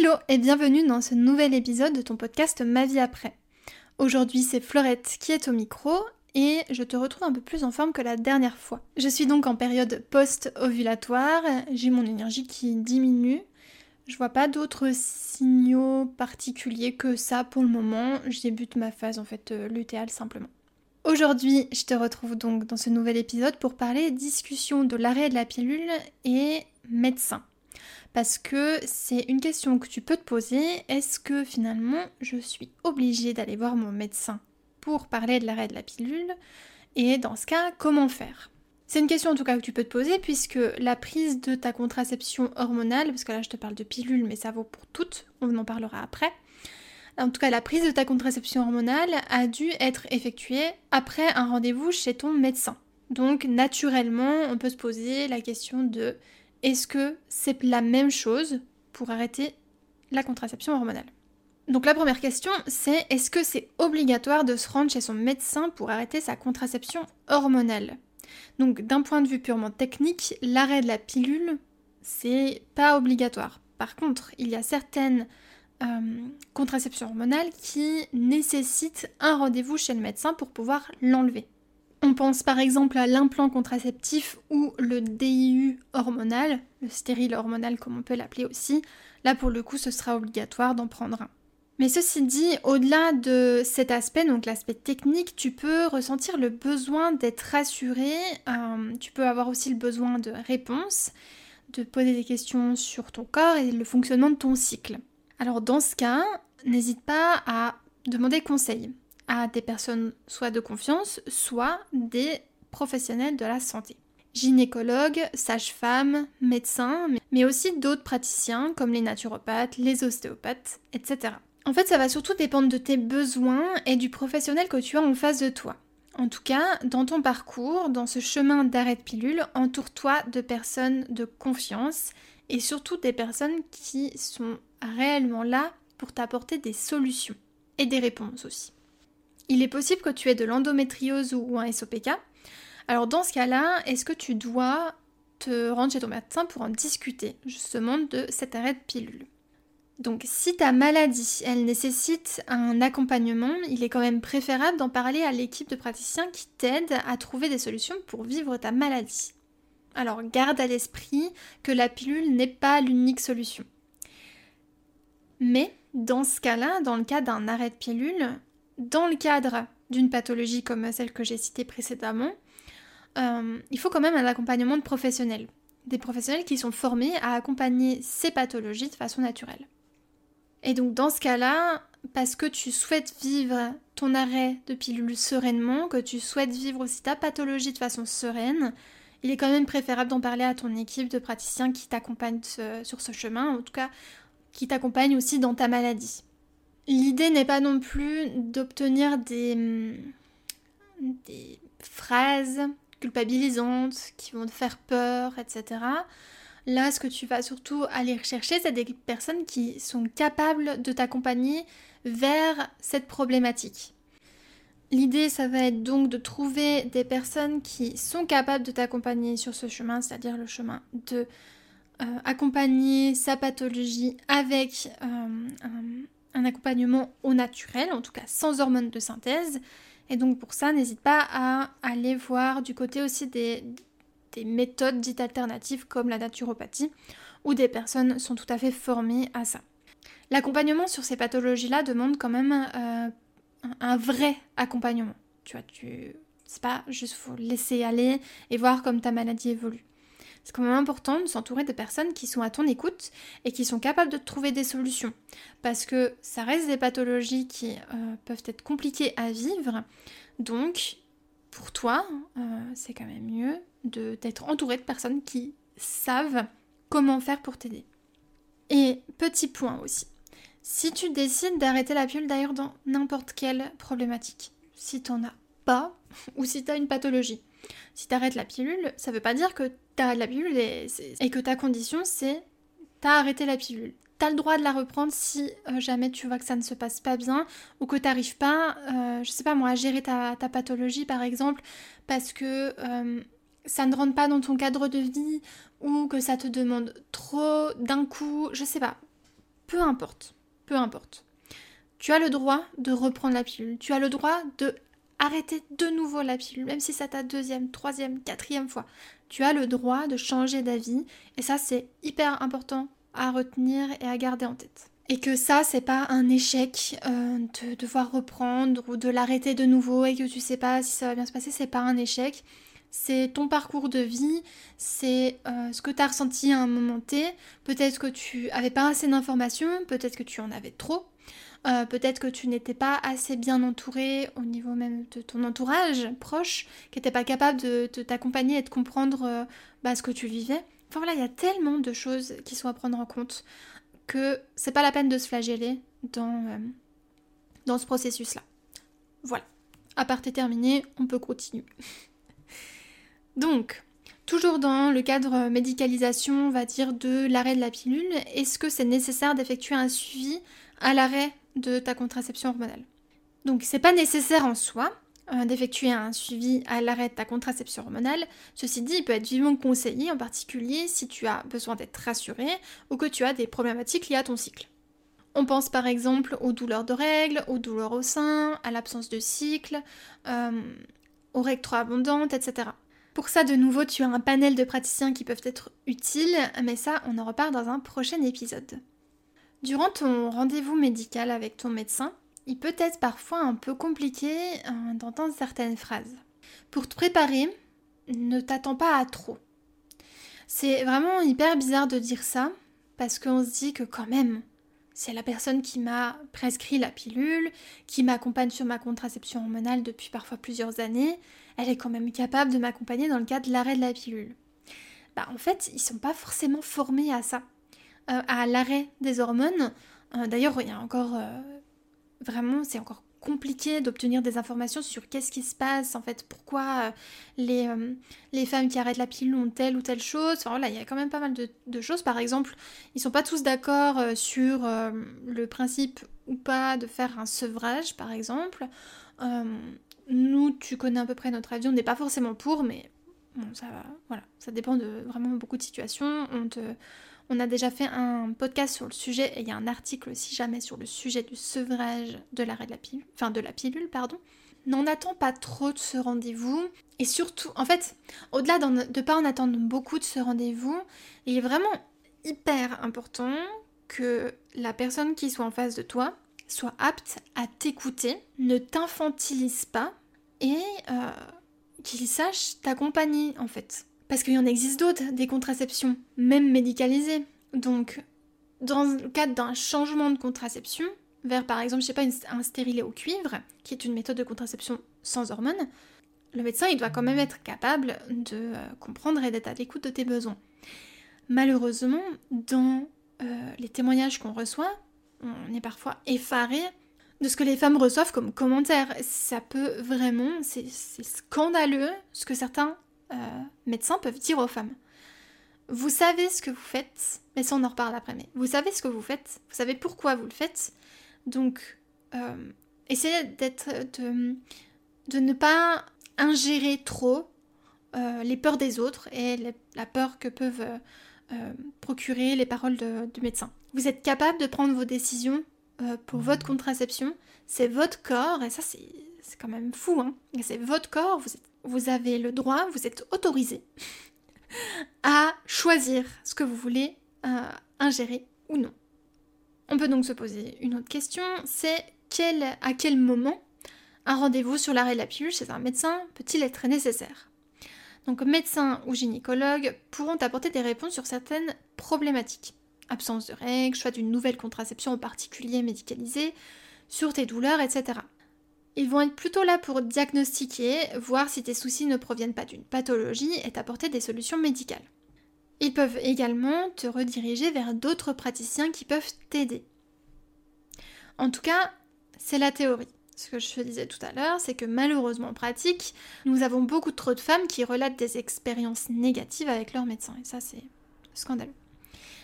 Hello et bienvenue dans ce nouvel épisode de ton podcast Ma vie après. Aujourd'hui c'est Florette qui est au micro et je te retrouve un peu plus en forme que la dernière fois. Je suis donc en période post-ovulatoire, j'ai mon énergie qui diminue. Je vois pas d'autres signaux particuliers que ça pour le moment. Je débute ma phase en fait euh, lutéale simplement. Aujourd'hui, je te retrouve donc dans ce nouvel épisode pour parler discussion de l'arrêt de la pilule et médecin. Parce que c'est une question que tu peux te poser, est-ce que finalement je suis obligée d'aller voir mon médecin pour parler de l'arrêt de la pilule Et dans ce cas, comment faire? C'est une question en tout cas que tu peux te poser puisque la prise de ta contraception hormonale, parce que là je te parle de pilule mais ça vaut pour toutes, on en parlera après, en tout cas la prise de ta contraception hormonale a dû être effectuée après un rendez-vous chez ton médecin. Donc naturellement, on peut se poser la question de est-ce que c'est la même chose pour arrêter la contraception hormonale? Donc la première question, c'est est-ce que c'est obligatoire de se rendre chez son médecin pour arrêter sa contraception hormonale? Donc d'un point de vue purement technique, l'arrêt de la pilule, c'est pas obligatoire. Par contre, il y a certaines euh, contraceptions hormonales qui nécessitent un rendez-vous chez le médecin pour pouvoir l'enlever. On pense par exemple à l'implant contraceptif ou le DIU hormonal, le stérile hormonal comme on peut l'appeler aussi. Là pour le coup ce sera obligatoire d'en prendre un. Mais ceci dit, au-delà de cet aspect, donc l'aspect technique, tu peux ressentir le besoin d'être rassuré, euh, tu peux avoir aussi le besoin de réponses, de poser des questions sur ton corps et le fonctionnement de ton cycle. Alors dans ce cas, n'hésite pas à demander conseil à des personnes soit de confiance, soit des professionnels de la santé. Gynécologues, sages-femmes, médecins, mais aussi d'autres praticiens comme les naturopathes, les ostéopathes, etc. En fait, ça va surtout dépendre de tes besoins et du professionnel que tu as en face de toi. En tout cas, dans ton parcours, dans ce chemin d'arrêt de pilule, entoure-toi de personnes de confiance et surtout des personnes qui sont réellement là pour t'apporter des solutions et des réponses aussi. Il est possible que tu aies de l'endométriose ou un SOPK. Alors dans ce cas-là, est-ce que tu dois te rendre chez ton médecin pour en discuter justement de cet arrêt de pilule? Donc si ta maladie, elle nécessite un accompagnement, il est quand même préférable d'en parler à l'équipe de praticiens qui t'aident à trouver des solutions pour vivre ta maladie. Alors garde à l'esprit que la pilule n'est pas l'unique solution. Mais dans ce cas-là, dans le cas d'un arrêt de pilule, dans le cadre d'une pathologie comme celle que j'ai citée précédemment, euh, il faut quand même un accompagnement de professionnels. Des professionnels qui sont formés à accompagner ces pathologies de façon naturelle. Et donc dans ce cas-là, parce que tu souhaites vivre ton arrêt de pilule sereinement, que tu souhaites vivre aussi ta pathologie de façon sereine, il est quand même préférable d'en parler à ton équipe de praticiens qui t'accompagnent sur ce chemin, en tout cas qui t'accompagnent aussi dans ta maladie. L'idée n'est pas non plus d'obtenir des, mm, des phrases culpabilisantes qui vont te faire peur, etc. Là, ce que tu vas surtout aller rechercher, c'est des personnes qui sont capables de t'accompagner vers cette problématique. L'idée, ça va être donc de trouver des personnes qui sont capables de t'accompagner sur ce chemin, c'est-à-dire le chemin de euh, accompagner sa pathologie avec euh, un accompagnement au naturel, en tout cas sans hormones de synthèse. Et donc pour ça, n'hésite pas à aller voir du côté aussi des, méthodes dites alternatives comme la naturopathie, où des personnes sont tout à fait formées à ça. L'accompagnement sur ces pathologies-là demande quand même euh, un vrai accompagnement. Tu vois, tu... c'est pas juste faut laisser aller et voir comme ta maladie évolue. C'est quand même important de s'entourer de personnes qui sont à ton écoute et qui sont capables de trouver des solutions. Parce que ça reste des pathologies qui euh, peuvent être compliquées à vivre. Donc, pour toi, euh, c'est quand même mieux d'être entouré de personnes qui savent comment faire pour t'aider. Et petit point aussi. Si tu décides d'arrêter la pilule d'ailleurs dans n'importe quelle problématique, si t'en as pas ou si t'as une pathologie, si t'arrêtes la pilule, ça veut pas dire que t'arrêtes la pilule et, que ta condition c'est t'as arrêté la pilule. T'as le droit de la reprendre si euh, jamais tu vois que ça ne se passe pas bien ou que t'arrives pas, euh, je sais pas moi, à gérer ta, pathologie par exemple parce que euh, ça ne rentre pas dans ton cadre de vie ou que ça te demande trop d'un coup, je sais pas. peu importe, peu importe. Tu as le droit de reprendre la pilule. Tu as le droit de arrêter de nouveau la pilule, même si c'est ta deuxième, troisième, quatrième fois. Tu as le droit de changer d'avis et ça c'est hyper important à retenir et à garder en tête. Et que ça c'est pas un échec euh, de devoir reprendre ou de l'arrêter de nouveau et que tu sais pas si ça va bien se passer, c'est pas un échec. C'est ton parcours de vie, c'est euh, ce que tu as ressenti à un moment T. Peut-être que tu avais pas assez d'informations, peut-être que tu en avais trop, euh, peut-être que tu n'étais pas assez bien entouré au niveau même de ton entourage proche, qui n'était pas capable de, t'accompagner et de comprendre euh, bah, ce que tu vivais. Enfin voilà, il y a tellement de choses qui sont à prendre en compte que c'est pas la peine de se flageller dans, euh, dans ce processus-là. Voilà. À part terminé, on peut continuer. Donc, toujours dans le cadre médicalisation, on va dire, de l'arrêt de la pilule, est-ce que c'est nécessaire d'effectuer un suivi à l'arrêt de ta contraception hormonale. Donc c'est pas nécessaire en soi euh, d'effectuer un suivi à l'arrêt de ta contraception hormonale. Ceci dit, il peut être vivement conseillé, en particulier si tu as besoin d'être rassuré ou que tu as des problématiques liées à ton cycle. On pense par exemple aux douleurs de règles, aux douleurs au sein, à l'absence de cycle, euh, aux règles trop abondantes, etc. Pour ça, de nouveau, tu as un panel de praticiens qui peuvent être utiles, mais ça, on en reparle dans un prochain épisode. Durant ton rendez-vous médical avec ton médecin, il peut être parfois un peu compliqué euh, d'entendre certaines phrases. Pour te préparer, ne t'attends pas à trop. C'est vraiment hyper bizarre de dire ça, parce qu'on se dit que quand même, c'est la personne qui m'a prescrit la pilule, qui m'accompagne sur ma contraception hormonale depuis parfois plusieurs années, elle est quand même capable de m'accompagner dans le cas de l'arrêt de la pilule. Bah en fait, ils sont pas forcément formés à ça. Euh, à l'arrêt des hormones. Euh, d'ailleurs, il y a encore euh, vraiment, c'est encore compliqué d'obtenir des informations sur qu'est-ce qui se passe, en fait, pourquoi les, femmes qui arrêtent la pilule ont telle ou telle chose. Enfin voilà, il y a quand même pas mal de, choses. Par exemple, ils sont pas tous d'accord sur le principe ou pas de faire un sevrage, par exemple. nous, tu connais à peu près notre avis, on n'est pas forcément pour, mais bon, ça, voilà, ça dépend de vraiment beaucoup de situations. On te on a déjà fait un podcast sur le sujet et il y a un article si jamais sur le sujet du sevrage de l'arrêt de la pilule, enfin de la pilule, pardon. N'en attends pas trop de ce rendez-vous et surtout, en fait, au-delà de ne pas en attendre beaucoup de ce rendez-vous, il est vraiment hyper important que la personne qui soit en face de toi soit apte à t'écouter, ne t'infantilise pas et euh, qu'il sache t'accompagner en fait. Parce qu'il y en existe d'autres, des contraceptions, même médicalisées. Donc, dans le cadre d'un changement de contraception, vers par exemple, je sais pas, un stérilet au cuivre, qui est une méthode de contraception sans hormones, le médecin, il doit quand même être capable de euh, comprendre et d'être à l'écoute de tes besoins. Malheureusement, dans euh, les témoignages qu'on reçoit, on est parfois effaré de ce que les femmes reçoivent comme commentaires. Ça peut vraiment, c'est scandaleux ce que certains euh, médecins peuvent dire aux femmes. Vous savez ce que vous faites, mais ça on en reparle après, mais vous savez ce que vous faites, vous savez pourquoi vous le faites, donc euh, essayez d'être, de, de, ne pas ingérer trop euh, les peurs des autres et la peur que peuvent procurer les paroles de, du médecin. Vous êtes capable de prendre vos décisions pour votre contraception, c'est votre corps, et ça c'est quand même fou, hein. c'est votre corps, vous êtes vous avez le droit, vous êtes autorisé à choisir ce que vous voulez euh, ingérer ou non. On peut donc se poser une autre question, c'est à quel moment un rendez-vous sur l'arrêt de la pilule chez un médecin peut-il être nécessaire? Donc médecins ou gynécologues pourront apporter des réponses sur certaines problématiques. Absence de règles, choix d'une nouvelle contraception en particulier médicalisée, sur tes douleurs, etc. Ils vont être plutôt là pour diagnostiquer, voir si tes soucis ne proviennent pas d'une pathologie et t'apporter des solutions médicales. Ils peuvent également te rediriger vers d'autres praticiens qui peuvent t'aider. En tout cas, c'est la théorie. Ce que je te disais tout à l'heure, c'est que malheureusement en pratique, nous avons beaucoup trop de femmes qui relatent des expériences négatives avec leurs médecins. Et ça, c'est scandaleux.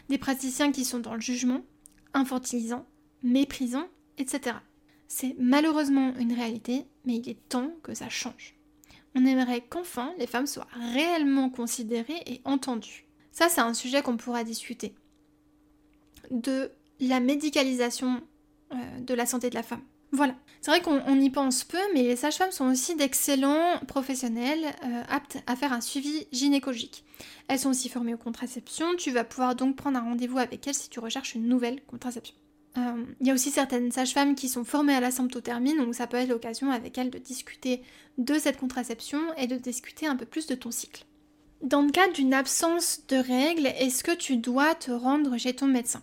Des praticiens qui sont dans le jugement, infantilisant, méprisant, etc. C'est malheureusement une réalité, mais il est temps que ça change. On aimerait qu'enfin les femmes soient réellement considérées et entendues. Ça, c'est un sujet qu'on pourra discuter. De la médicalisation euh, de la santé de la femme. Voilà. C'est vrai qu'on y pense peu, mais les sages-femmes sont aussi d'excellents professionnels euh, aptes à faire un suivi gynécologique. Elles sont aussi formées aux contraceptions, tu vas pouvoir donc prendre un rendez-vous avec elles si tu recherches une nouvelle contraception. Euh, il y a aussi certaines sages-femmes qui sont formées à la symptothermie, donc ça peut être l'occasion avec elles de discuter de cette contraception et de discuter un peu plus de ton cycle. Dans le cas d'une absence de règles, est-ce que tu dois te rendre chez ton médecin?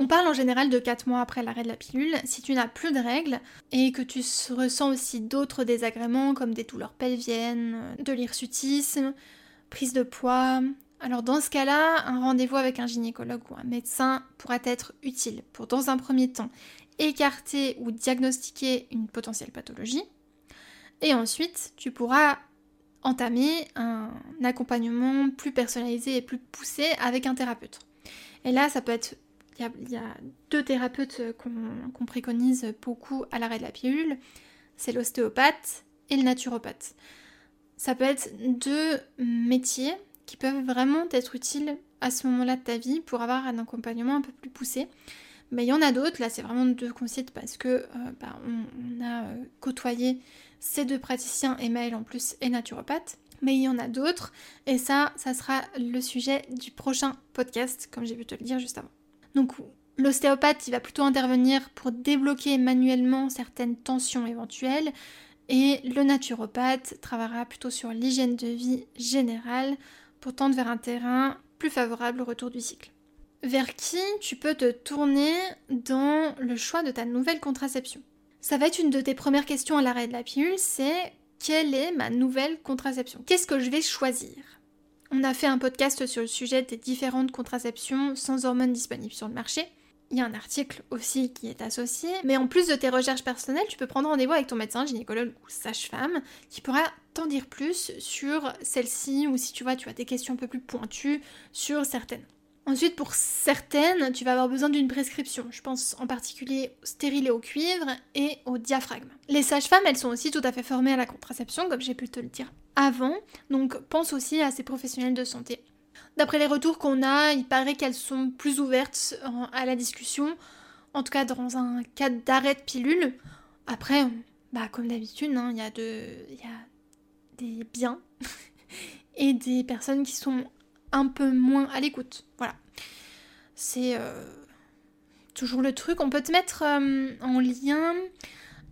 On parle en général de 4 mois après l'arrêt de la pilule. Si tu n'as plus de règles et que tu ressens aussi d'autres désagréments comme des douleurs pelviennes, de l'hirsutisme, prise de poids, alors dans ce cas-là, un rendez-vous avec un gynécologue ou un médecin pourrait être utile pour dans un premier temps écarter ou diagnostiquer une potentielle pathologie. Et ensuite, tu pourras entamer un accompagnement plus personnalisé et plus poussé avec un thérapeute. Et là, ça peut être il y, a deux thérapeutes qu'on préconise beaucoup à l'arrêt de la pilule, c'est l'ostéopathe et le naturopathe. Ça peut être deux métiers qui peuvent vraiment être utiles à ce moment-là de ta vie pour avoir un accompagnement un peu plus poussé. Mais il y en a d'autres, là c'est vraiment deux qu'on parce que euh, bah, on, a euh, côtoyé ces deux praticiens, Emmaël en plus et naturopathe. Mais il y en a d'autres, et ça, ça sera le sujet du prochain podcast, comme j'ai pu te le dire juste avant. Donc l'ostéopathe, il va plutôt intervenir pour débloquer manuellement certaines tensions éventuelles et le naturopathe travaillera plutôt sur l'hygiène de vie générale pour tendre vers un terrain plus favorable au retour du cycle. Vers qui tu peux te tourner dans le choix de ta nouvelle contraception? Ça va être une de tes premières questions à l'arrêt de la pilule, c'est quelle est ma nouvelle contraception? Qu'est-ce que je vais choisir? On a fait un podcast sur le sujet des différentes contraceptions sans hormones disponibles sur le marché. Il y a un article aussi qui est associé. Mais en plus de tes recherches personnelles, tu peux prendre rendez-vous avec ton médecin, gynécologue ou sage-femme qui pourra t'en dire plus sur celle-ci ou si tu vois, tu as des questions un peu plus pointues sur certaines. Ensuite, pour certaines, tu vas avoir besoin d'une prescription. Je pense en particulier au stérilet au cuivre et au diaphragme. Les sages-femmes, elles sont aussi tout à fait formées à la contraception, comme j'ai pu te le dire avant. Donc pense aussi à ces professionnels de santé. D'après les retours qu'on a, il paraît qu'elles sont plus ouvertes à la discussion, en tout cas dans un cas d'arrêt de pilule. Après, bah, comme d'habitude, hein, il y, a des biens et des personnes qui sont un peu moins à l'écoute. Voilà. C'est euh, toujours le truc. On peut te mettre euh, en lien.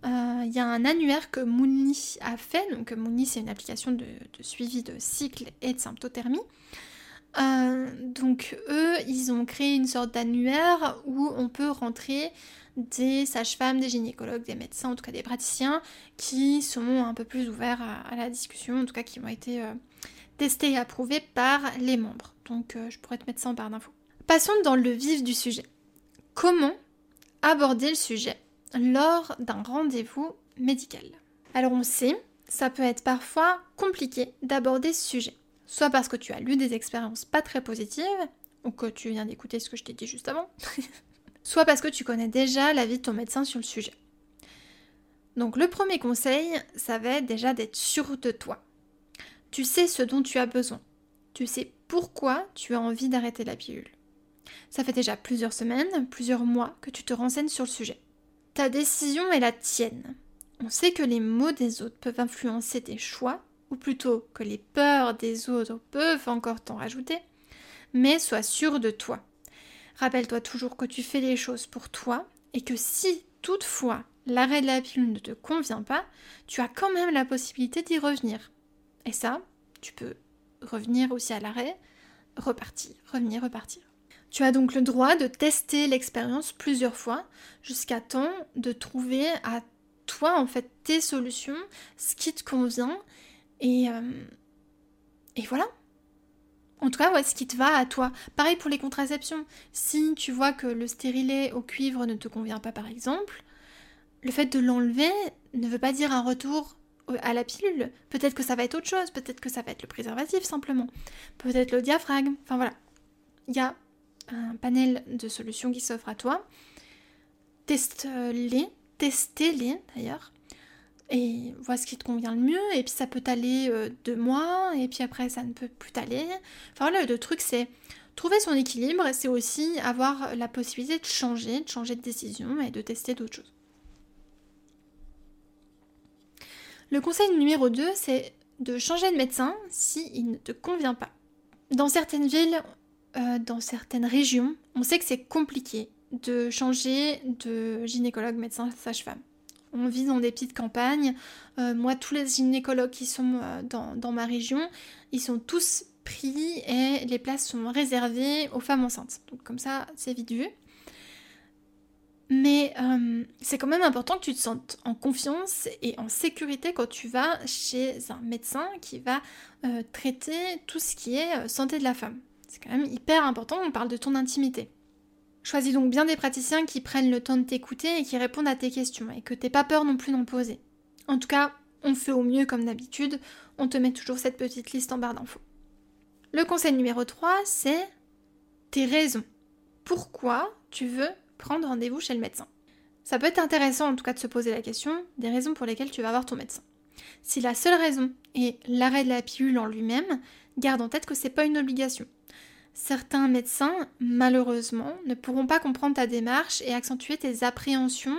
Il euh, y a un annuaire que Moonly a fait. Donc Moonly c'est une application de, suivi de cycle et de symptothermie. Donc eux, ils ont créé une sorte d'annuaire où on peut rentrer des sages-femmes, des gynécologues, des médecins, en tout cas des praticiens, qui sont un peu plus ouverts à, la discussion, en tout cas qui ont été testé et approuvé par les membres. Donc euh, je pourrais te mettre ça en barre d'infos. Passons dans le vif du sujet. Comment aborder le sujet lors d'un rendez-vous médical? Alors on sait, ça peut être parfois compliqué d'aborder ce sujet. Soit parce que tu as lu des expériences pas très positives, ou que tu viens d'écouter ce que je t'ai dit juste avant, soit parce que tu connais déjà l'avis de ton médecin sur le sujet. Donc le premier conseil, ça va être déjà d'être sûr de toi. Tu sais ce dont tu as besoin. Tu sais pourquoi tu as envie d'arrêter la pilule. Ça fait déjà plusieurs semaines, plusieurs mois que tu te renseignes sur le sujet. Ta décision est la tienne. On sait que les mots des autres peuvent influencer tes choix, ou plutôt que les peurs des autres peuvent encore t'en rajouter, mais sois sûr de toi. Rappelle-toi toujours que tu fais les choses pour toi et que si toutefois l'arrêt de la pilule ne te convient pas, tu as quand même la possibilité d'y revenir. Et ça, tu peux revenir aussi à l'arrêt, repartir, revenir, repartir. Tu as donc le droit de tester l'expérience plusieurs fois jusqu'à temps de trouver à toi en fait tes solutions, ce qui te convient et, euh, et voilà. En tout cas, ouais, ce qui te va à toi. Pareil pour les contraceptions. Si tu vois que le stérilet au cuivre ne te convient pas par exemple, le fait de l'enlever ne veut pas dire un retour à la pilule. Peut-être que ça va être autre chose, peut-être que ça va être le préservatif simplement, peut-être le diaphragme. Enfin voilà, il y a un panel de solutions qui s'offre à toi. Teste-les, testez-les d'ailleurs, et vois ce qui te convient le mieux. Et puis ça peut t'aller euh, deux mois, et puis après ça ne peut plus t'aller. Enfin voilà, le truc c'est Trouver son équilibre, c'est aussi avoir la possibilité de changer, de changer de décision et de tester d'autres choses. Le conseil numéro 2, c'est de changer de médecin s'il ne te convient pas. Dans certaines villes, euh, dans certaines régions, on sait que c'est compliqué de changer de gynécologue, médecin, sage-femme. On vit dans des petites campagnes. Euh, moi, tous les gynécologues qui sont euh, dans, ma région, ils sont tous pris et les places sont réservées aux femmes enceintes. Donc comme ça, c'est vite vu. Mais c'est quand même important que tu te sentes en confiance et en sécurité quand tu vas chez un médecin qui va traiter tout ce qui est santé de la femme. C'est quand même hyper important, on parle de ton intimité. Choisis donc bien des praticiens qui prennent le temps de t'écouter et qui répondent à tes questions et que t'aies pas peur non plus d'en poser. En tout cas, on fait au mieux comme d'habitude, on te met toujours cette petite liste en barre d'infos. Le conseil numéro 3, c'est tes raisons. Pourquoi tu veux prendre rendez-vous chez le médecin? Ça peut être intéressant en tout cas de se poser la question des raisons pour lesquelles tu vas voir ton médecin. Si la seule raison est l'arrêt de la pilule en lui-même, garde en tête que c'est pas une obligation. Certains médecins, malheureusement, ne pourront pas comprendre ta démarche et accentuer tes appréhensions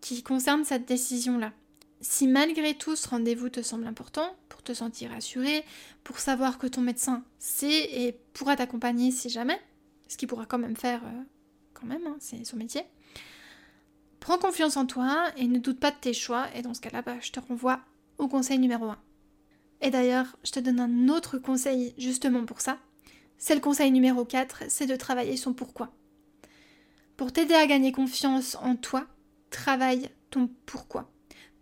qui concernent cette décision-là. Si malgré tout ce rendez-vous te semble important, pour te sentir rassuré, pour savoir que ton médecin sait et pourra t'accompagner si jamais, ce qu'il pourra quand même faire euh, quand même, hein, c'est son métier, prends confiance en toi et ne doute pas de tes choix et dans ce cas-là, bah, je te renvoie au conseil numéro 1. Et d'ailleurs, je te donne un autre conseil justement pour ça, c'est le conseil numéro 4, c'est de travailler son pourquoi. Pour t'aider à gagner confiance en toi, travaille ton pourquoi.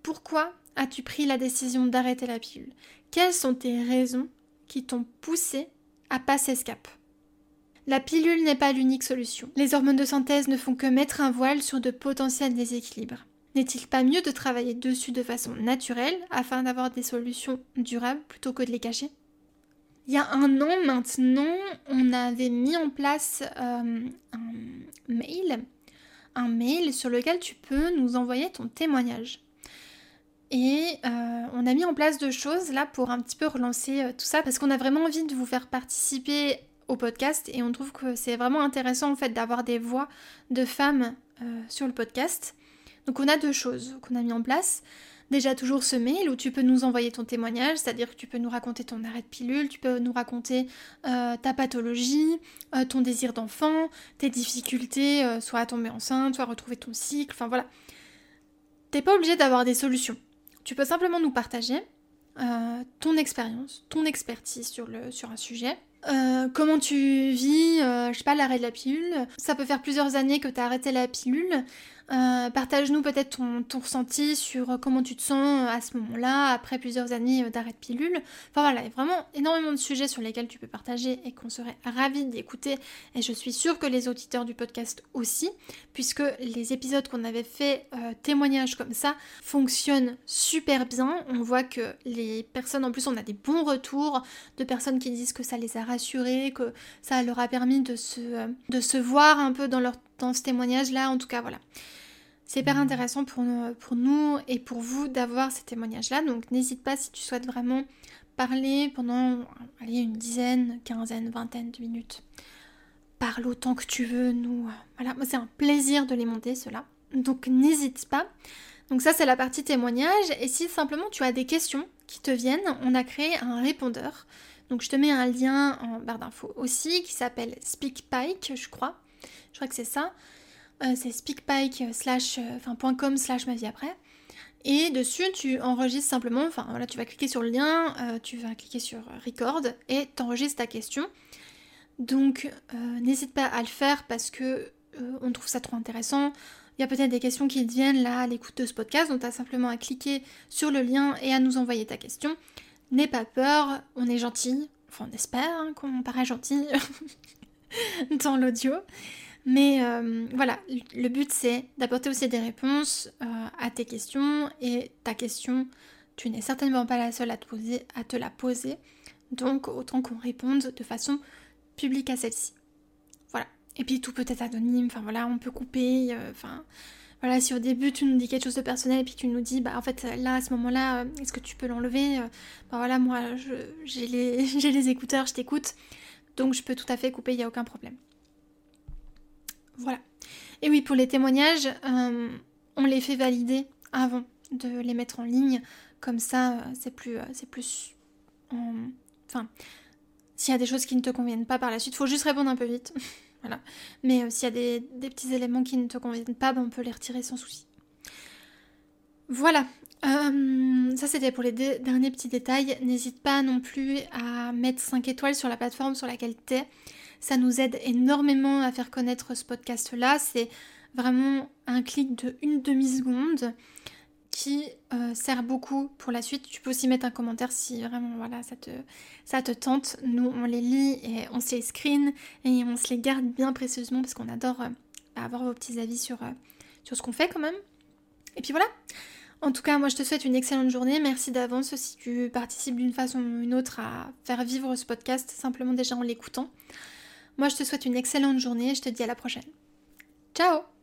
Pourquoi as-tu pris la décision d'arrêter la pilule? Quelles sont tes raisons qui t'ont poussé à passer ce cap? La pilule n'est pas l'unique solution. Les hormones de synthèse ne font que mettre un voile sur de potentiels déséquilibres. N'est-il pas mieux de travailler dessus de façon naturelle afin d'avoir des solutions durables plutôt que de les cacher? Il y a un an maintenant, on avait mis en place euh, un mail, sur lequel tu peux nous envoyer ton témoignage. Et euh, on a mis en place deux choses là pour un petit peu relancer euh, tout ça parce qu'on a vraiment envie de vous faire participer au podcast et on trouve que c'est vraiment intéressant en fait d'avoir des voix de femmes sur le podcast. Donc on a deux choses qu'on a mis en place déjà toujours ce mail où tu peux nous envoyer ton témoignage, c'est-à-dire que tu peux nous raconter ton arrêt de pilule, tu peux nous raconter euh, ta pathologie, euh, ton désir d'enfant, tes difficultés, euh, soit à tomber enceinte, soit à retrouver ton cycle, enfin voilà. T'es pas obligé d'avoir des solutions. Tu peux simplement nous partager ton expérience, ton expertise sur, le, sur un sujet. comment tu vis, je sais pas, l'arrêt de la pilule. Ça peut faire plusieurs années que tu as arrêté la pilule. Euh, partage-nous peut-être ton, ressenti sur comment tu te sens à ce moment-là, après plusieurs années d'arrêt de pilule. Enfin voilà, il y a vraiment énormément de sujets sur lesquels tu peux partager et qu'on serait ravis d'écouter. Et je suis sûre que les auditeurs du podcast aussi, puisque les épisodes qu'on avait fait euh, témoignages comme ça fonctionnent super bien. On voit que les personnes, en plus, on a des bons retours de personnes qui disent que ça les a rassurés, que ça leur a permis de se, euh, de se voir un peu dans leur dans ce témoignage-là, en tout cas, voilà. C'est hyper intéressant pour nous, pour nous et pour vous d'avoir ces témoignages-là. Donc n'hésite pas si tu souhaites vraiment parler pendant allez, une dizaine, quinzaine, vingtaine de minutes. Parle autant que tu veux, nous. Voilà, moi c'est un plaisir de les monter, cela. Donc n'hésite pas. Donc ça c'est la partie témoignage. Et si simplement tu as des questions qui te viennent, on a créé un répondeur. Donc je te mets un lien en barre d'infos aussi qui s'appelle SpeakPike, je crois. Je crois que c'est ça. Euh, c'est speakpike slash, euh, enfin, .com slash ma vie après. Et dessus, tu enregistres simplement, enfin voilà, tu vas cliquer sur le lien, euh, tu vas cliquer sur record et tu enregistres ta question. Donc n'hésite pas à le faire parce que on trouve ça trop intéressant. Il y a peut-être des questions qui te viennent là à l'écoute de ce podcast, donc tu as simplement à cliquer sur le lien et à nous envoyer ta question. N'aie pas peur, on est gentil, enfin on espère hein, qu'on paraît gentil dans l'audio. Mais euh, voilà, le but c'est d'apporter aussi des réponses euh, à tes questions et ta question, tu n'es certainement pas la seule à te, la poser. Donc autant qu'on réponde de façon publique à celle-ci. Voilà. Et puis tout peut être anonyme, enfin voilà, on peut couper, euh, enfin voilà, si au début tu nous dis quelque chose de personnel et puis tu nous dis bah en fait là à ce moment-là, est-ce que tu peux l'enlever Bah voilà, moi j'ai les, les écouteurs, je t'écoute Donc je peux tout à fait couper, il n'y a aucun problème. Voilà. Et oui, pour les témoignages, euh, on les fait valider avant de les mettre en ligne. Comme ça, euh, c'est plus, c'est plus, enfin, s'il y a des choses qui ne te conviennent pas par la suite, faut juste répondre un peu vite. voilà. Mais s'il y a des, petits éléments qui ne te conviennent pas, ben, on peut les retirer sans souci. Voilà, euh, ça c'était pour les derniers petits détails. N'hésite pas non plus à mettre 5 étoiles sur la plateforme sur laquelle tu es. Ça nous aide énormément à faire connaître ce podcast-là. C'est vraiment un clic de une demi-seconde qui euh, sert beaucoup pour la suite. Tu peux aussi mettre un commentaire si vraiment voilà, ça, te, ça te tente. Nous, on les lit et on se les screen et on se les garde bien précieusement parce qu'on adore euh, avoir vos petits avis sur, sur ce qu'on fait quand même. Et puis voilà. En tout cas, moi je te souhaite une excellente journée. Merci d'avance si tu participes d'une façon ou une autre à faire vivre ce podcast simplement déjà en l'écoutant. Moi je te souhaite une excellente journée et je te dis à la prochaine. Ciao